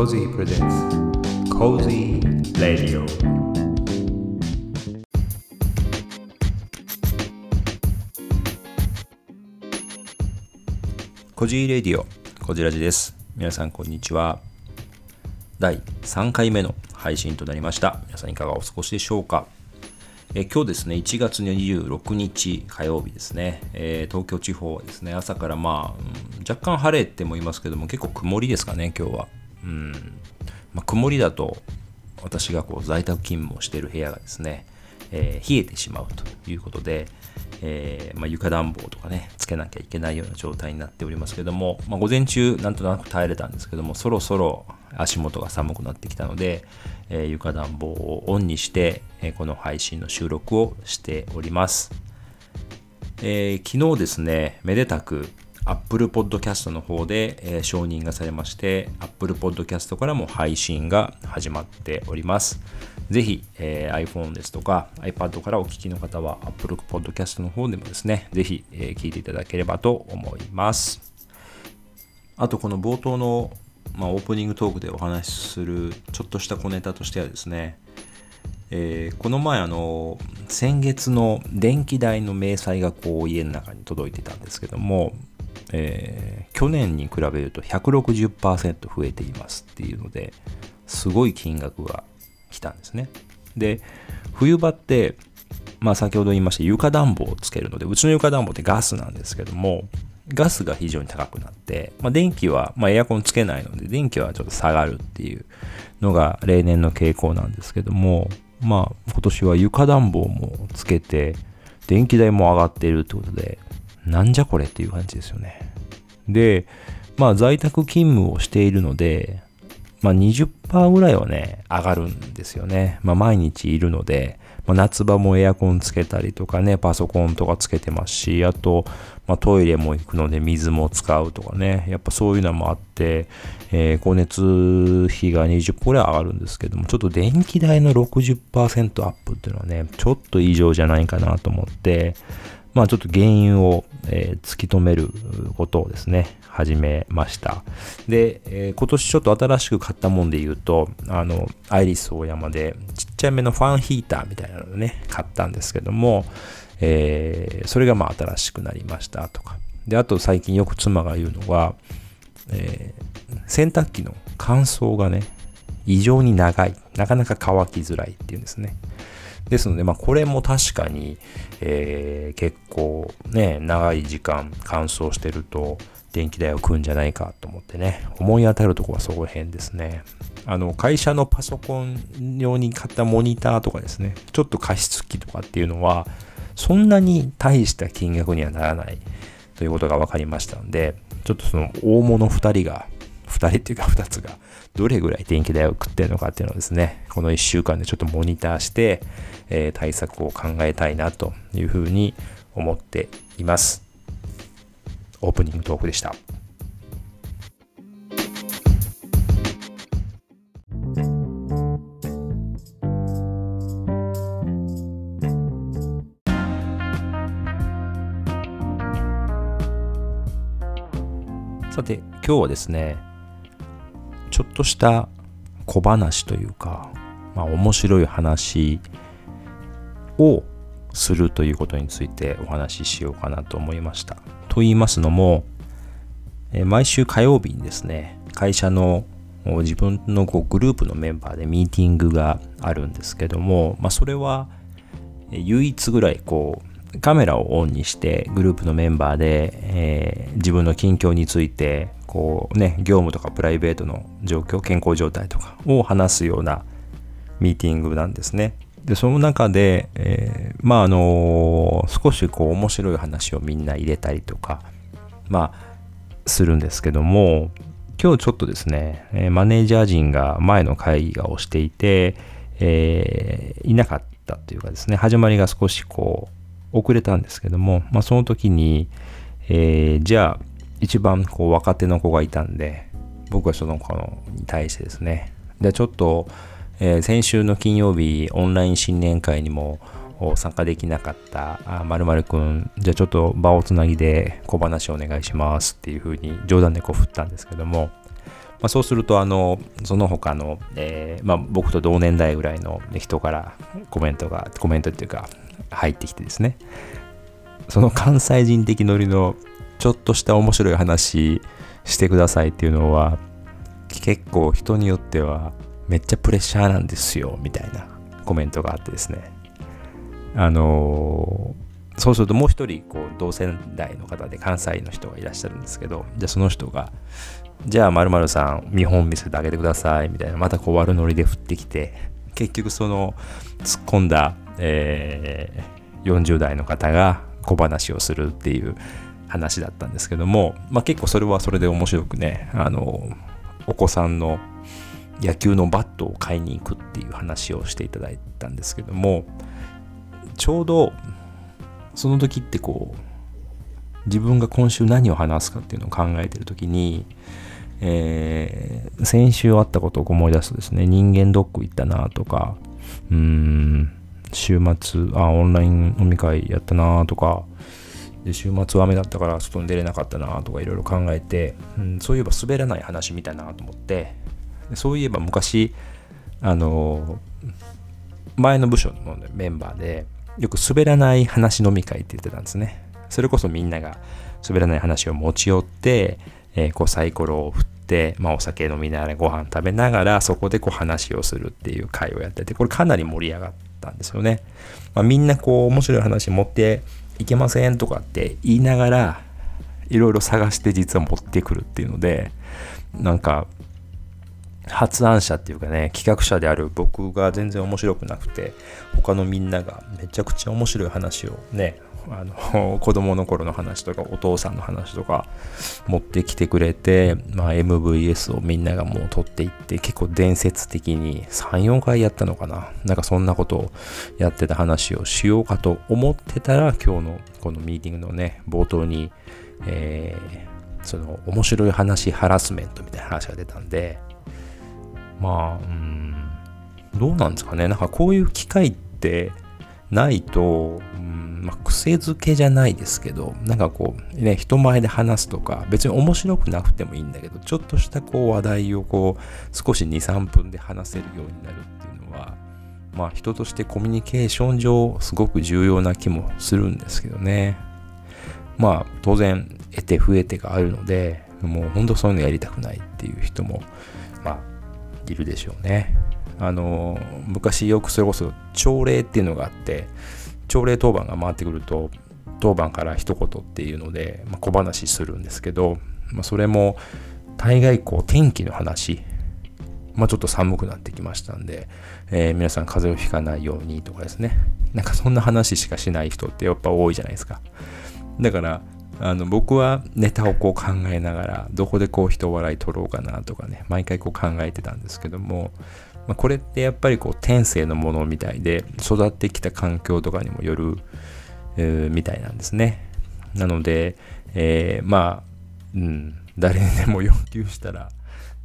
Cozy presents. Cozy Radio. コジーレディオコジラジです。皆さんこんにちは。第3回目の配信となりました。皆さんいかがお過ごしでしょうか？え今日ですね、1月26日火曜日ですね、えー、東京地方はですね、朝からまあ、うん、若干晴れてもいますけども、結構曇りですかね、今日は。うんまあ、曇りだと、私がこう在宅勤務をしている部屋がですね、えー、冷えてしまうということで、えー、まあ、床暖房とかね、つけなきゃいけないような状態になっておりますけども、まあ、午前中なんとなく耐えれたんですけども、そろそろ足元が寒くなってきたので、えー、床暖房をオンにして、えこの配信の収録をしております。え昨日ですね、めでたく Apple Podcast の方で、えー、承認がされまして、Apple Podcast からも配信が始まっております。ぜひ、えー、iPhone ですとか iPad からお聞きの方は Apple Podcast の方でもですね、ぜひ、えー、聞いていただければと思います。あと、この冒頭の、まあ、オープニングトークでお話しするちょっとした小ネタとしてはですね、えー、この前あの先月の電気代の明細がこう家の中に届いてたんですけどもえー、去年に比べると160%増えていますっていうのですごい金額が来たんですね。で冬場ってまあ先ほど言いました床暖房をつけるのでうちの床暖房ってガスなんですけどもガスが非常に高くなって、まあ、電気は、まあ、エアコンつけないので電気はちょっと下がるっていうのが例年の傾向なんですけどもまあ今年は床暖房もつけて電気代も上がっているってことでなんじゃこれっていう感じですよね。で、まあ在宅勤務をしているので、まあ20%ぐらいはね、上がるんですよね。まあ毎日いるので、まあ、夏場もエアコンつけたりとかね、パソコンとかつけてますし、あと、まあ、トイレも行くので水も使うとかね、やっぱそういうのもあって、えー、光熱費が20%ぐらい上がるんですけども、ちょっと電気代の60%アップっていうのはね、ちょっと異常じゃないかなと思って、まあちょっと原因を、えー、突き止めることをですね、始めました。で、えー、今年ちょっと新しく買ったもんで言うと、あの、アイリスオーヤマでちっちゃめのファンヒーターみたいなのをね、買ったんですけども、えー、それがまあ新しくなりましたとか。で、あと最近よく妻が言うのは、えー、洗濯機の乾燥がね、異常に長い。なかなか乾きづらいっていうんですね。ですので、まあ、これも確かに、えー、結構ね、長い時間乾燥してると、電気代を食うんじゃないかと思ってね、思い当たるとこはそこら辺ですね。あの、会社のパソコン用に買ったモニターとかですね、ちょっと加湿器とかっていうのは、そんなに大した金額にはならないということが分かりましたので、ちょっとその大物2人が、2人っていうか2つが、どれぐらい電気代を食ってるのかっていうのをですね、この1週間でちょっとモニターして、えー、対策を考えたいなというふうに思っています。オープニングトークでした。さて、今日はですね、とした小話というか、まあ、面白い話をするということについてお話ししようかなと思いました。と言いますのも、え毎週火曜日にですね、会社の自分のこうグループのメンバーでミーティングがあるんですけども、まあ、それは唯一ぐらいこうカメラをオンにしてグループのメンバーで、えー、自分の近況についてこうね業務とかプライベートの状況健康状態とかを話すようなミーティングなんですね。で、その中で、えー、まあ、あのー、少しこう面白い話をみんな入れたりとか、まあ、するんですけども、今日ちょっとですね、マネージャー陣が前の会議をしていて、えー、いなかったというかですね、始まりが少しこう、遅れたんですけども、まあ、その時に、えー、じゃあ、一番こう若手の子がいたんで、僕はその子に対してですね、じゃあちょっと、えー、先週の金曜日オンライン新年会にも参加できなかったまるまるくんじゃあちょっと場をつなぎで小話お願いしますっていうふうに冗談でこう振ったんですけどもまあ、そうすると、あの、その他の、えー、まあ、僕と同年代ぐらいの人からコメントが、コメントっていうか、入ってきてですね、その関西人的ノリのちょっとした面白い話してくださいっていうのは、結構人によってはめっちゃプレッシャーなんですよ、みたいなコメントがあってですね。あのー、そうするともう一人こう同世代の方で関西の人がいらっしゃるんですけど、じゃあその人が、じゃあ〇〇さん見本見せてあげてくださいみたいな、またこう悪ノリで振ってきて、結局その突っ込んだ、えー、40代の方が小話をするっていう話だったんですけども、まあ、結構それはそれで面白くね、あの、お子さんの野球のバットを買いに行くっていう話をしていただいたんですけども、ちょうどその時ってこう、自分が今週何を話すかっていうのを考えてる時に、えー、先週あったことを思い出すとですね、人間ドック行ったなとか、うーん、週末、あ、オンライン飲み会やったなとか、で週末は雨だったから外に出れなかったなとかいろいろ考えて、うん、そういえば滑らない話みたいなと思ってそういえば昔あの前の部署のメンバーでよく滑らない話飲み会って言ってたんですね。それこそみんなが滑らない話を持ち寄って、えー、こうサイコロを振って、まあ、お酒飲みながらご飯食べながらそこでこう話をするっていう会をやっててこれかなり盛り上がったんですよね、まあ、みんなこう面白い話持っていけませんとかって言いながらいろいろ探して実は持ってくるっていうのでなんか発案者っていうかね企画者である僕が全然面白くなくて他のみんながめちゃくちゃ面白い話をねあの子供の頃の話とかお父さんの話とか持ってきてくれて、まあ、MVS をみんながもう取っていって結構伝説的に34回やったのかな。なんかそんなことをやってた話をしようかと思ってたら今日のこのミーティングのね冒頭に、えー、その面白い話ハラスメントみたいな話が出たんでまあうんどうなんですかね。なんかこういう機会ってないと、うんまあ、癖づけじゃないですけど、なんかこう、ね、人前で話すとか、別に面白くなくてもいいんだけど、ちょっとしたこう話題をこう、少し2、3分で話せるようになるっていうのは、まあ人としてコミュニケーション上、すごく重要な気もするんですけどね。まあ当然、得て増えてがあるので、もう本当そういうのやりたくないっていう人も、まあ、いるでしょうね。あの、昔よくそれこそ朝礼っていうのがあって、朝礼当番が回ってくると当番から一言っていうので、まあ、小話するんですけど、まあ、それも大概こう天気の話まあ、ちょっと寒くなってきましたんで、えー、皆さん風邪をひかないようにとかですね。なんかそんな話しかしない人ってやっぱ多いじゃないですか。だから、あの僕はネタをこう考えながら、どこでこう人笑い取ろうかなとかね、毎回こう考えてたんですけども、まあ、これってやっぱりこう天性のものみたいで育ってきた環境とかにもよる、えー、みたいなんですね。なので、えー、まあ、うん、誰にでも要求したら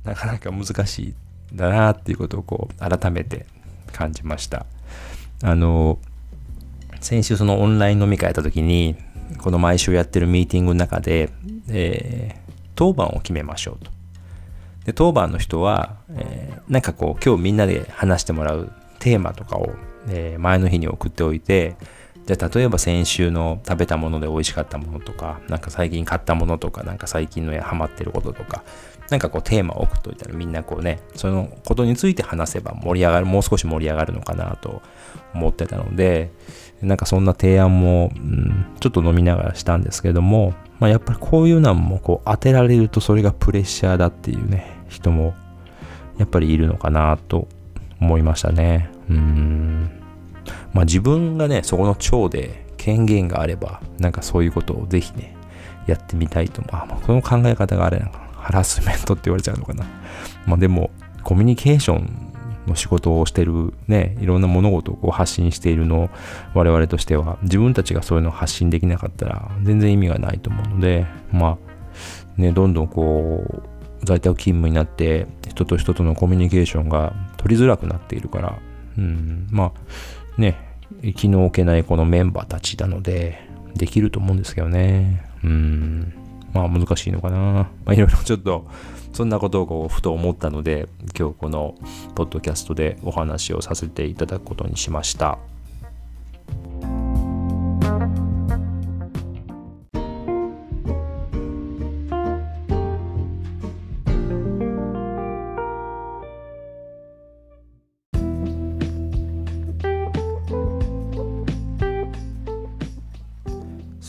なかなか難しいだなっていうことをこう改めて感じました。あの、先週そのオンライン飲み会やった時に、この毎週やってるミーティングの中で、えー、当番を決めましょうと。で当番の人は、えー、なんかこう今日みんなで話してもらうテーマとかを、えー、前の日に送っておいてじゃ例えば先週の食べたもので美味しかったものとかなんか最近買ったものとかなんか最近のハマってることとかなんかこうテーマを送っておいたらみんなこうねそのことについて話せば盛り上がるもう少し盛り上がるのかなと思ってたのでなんかそんな提案も、うん、ちょっと飲みながらしたんですけども、まあ、やっぱりこういうのもこう当てられるとそれがプレッシャーだっていうね人もやっぱりいるのかなと思いましたね。うん。まあ自分がね、そこの長で権限があれば、なんかそういうことをぜひね、やってみたいと。まあ、この考え方があれなのかな。ハラスメントって言われちゃうのかな。まあでも、コミュニケーションの仕事をしてるね、いろんな物事をこう発信しているの我々としては、自分たちがそういうのを発信できなかったら全然意味がないと思うので、まあ、ね、どんどんこう、在宅勤務になって人と人とのコミュニケーションが取りづらくなっているから、うん、まあね、気の置けないこのメンバーたちなので、できると思うんですけどね。うん。まあ難しいのかな。まあいろいろ ちょっと、そんなことをこうふと思ったので、今日このポッドキャストでお話をさせていただくことにしました。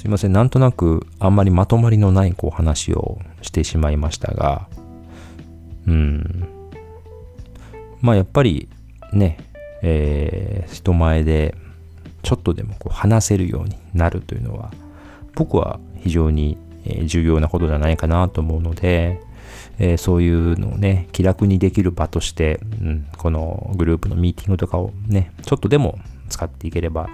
いません、なんとなくあんまりまとまりのないこう話をしてしまいましたが、うん。まあやっぱりね、えー、人前でちょっとでもこう話せるようになるというのは、僕は非常に重要なことじゃないかなと思うので、えー、そういうのをね、気楽にできる場として、うん、このグループのミーティングとかをね、ちょっとでも使っていければ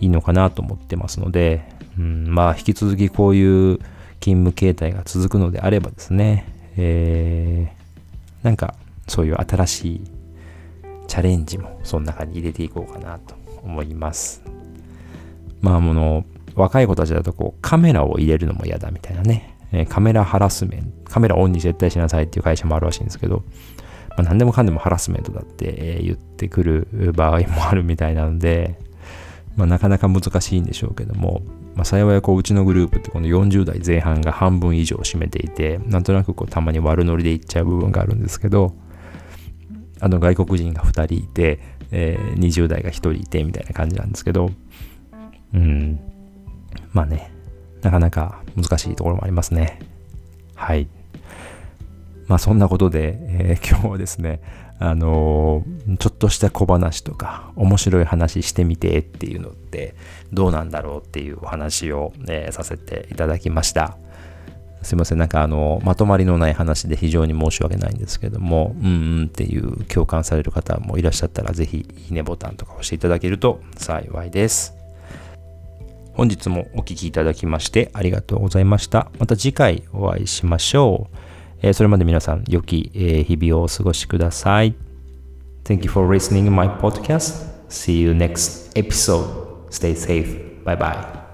いいのかなと思ってますので、うん、まあ引き続きこういう勤務形態が続くのであればですね、えー、なんかそういう新しいチャレンジもその中に入れていこうかなと思います。まあ、あの、若い子たちだとこうカメラを入れるのも嫌だみたいなね、え、カメラハラスメント、カメラオンに絶対しなさいっていう会社もあるらしいんですけど、まあ、何でもかんでもハラスメントだって言ってくる場合もあるみたいなので、まあ、なかなか難しいんでしょうけども、まあ、幸いこううちのグループってこの40代前半が半分以上占めていてなんとなくこうたまに悪ノリでいっちゃう部分があるんですけどあの外国人が2人いて、えー、20代が1人いてみたいな感じなんですけどうん。まあねなかなか難しいところもありますね。はい。まあそんなことで、えー、今日はですねあの、ちょっとした小話とか面白い話してみてっていうのってどうなんだろうっていうお話を、えー、させていただきました。すいません、なんかあの、まとまりのない話で非常に申し訳ないんですけども、うんうんっていう共感される方もいらっしゃったら、ぜひいいねボタンとか押していただけると幸いです。本日もお聴きいただきましてありがとうございました。また次回お会いしましょう。えー、それまで皆さん、良き、えー、日々をお過ごしください。Thank you for listening my podcast. See you next episode. Stay safe. Bye bye.